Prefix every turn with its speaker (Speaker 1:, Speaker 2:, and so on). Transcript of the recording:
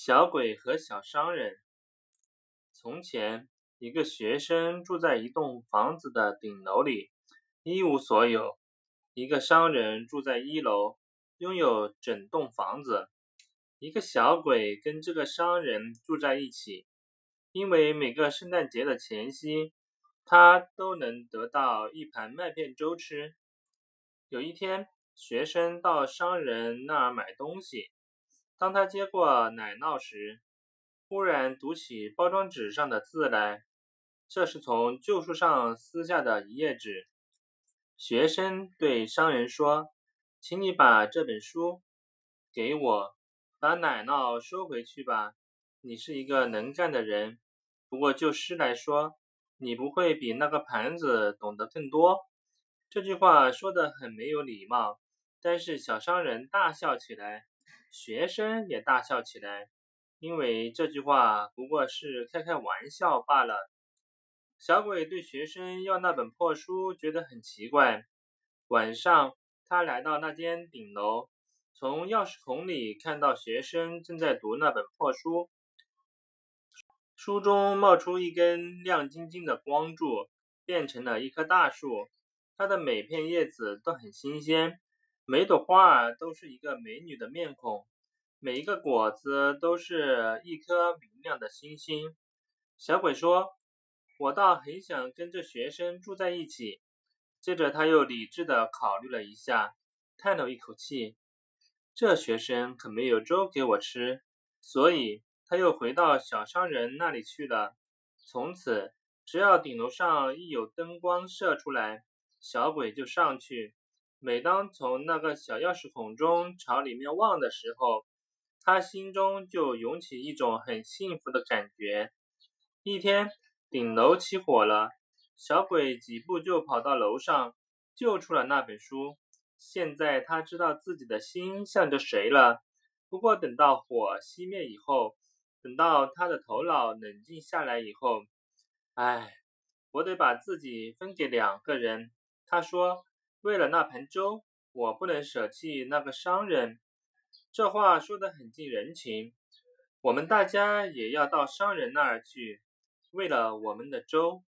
Speaker 1: 小鬼和小商人。从前，一个学生住在一栋房子的顶楼里，一无所有；一个商人住在一楼，拥有整栋房子。一个小鬼跟这个商人住在一起，因为每个圣诞节的前夕，他都能得到一盘麦片粥吃。有一天，学生到商人那儿买东西。当他接过奶酪时，忽然读起包装纸上的字来。这是从旧书上撕下的一页纸。学生对商人说：“请你把这本书给我，把奶酪收回去吧。你是一个能干的人，不过就诗来说，你不会比那个盘子懂得更多。”这句话说得很没有礼貌，但是小商人大笑起来。学生也大笑起来，因为这句话不过是开开玩笑罢了。小鬼对学生要那本破书觉得很奇怪。晚上，他来到那间顶楼，从钥匙孔里看到学生正在读那本破书，书中冒出一根亮晶晶的光柱，变成了一棵大树，它的每片叶子都很新鲜。每朵花儿都是一个美女的面孔，每一个果子都是一颗明亮的星星。小鬼说：“我倒很想跟这学生住在一起。”接着他又理智地考虑了一下，叹了一口气：“这学生可没有粥给我吃。”所以他又回到小商人那里去了。从此，只要顶楼上一有灯光射出来，小鬼就上去。每当从那个小钥匙孔中朝里面望的时候，他心中就涌起一种很幸福的感觉。一天，顶楼起火了，小鬼几步就跑到楼上，救出了那本书。现在他知道自己的心向着谁了。不过，等到火熄灭以后，等到他的头脑冷静下来以后，唉，我得把自己分给两个人。他说。为了那盆粥，我不能舍弃那个商人。这话说的很近人情。我们大家也要到商人那儿去，为了我们的粥。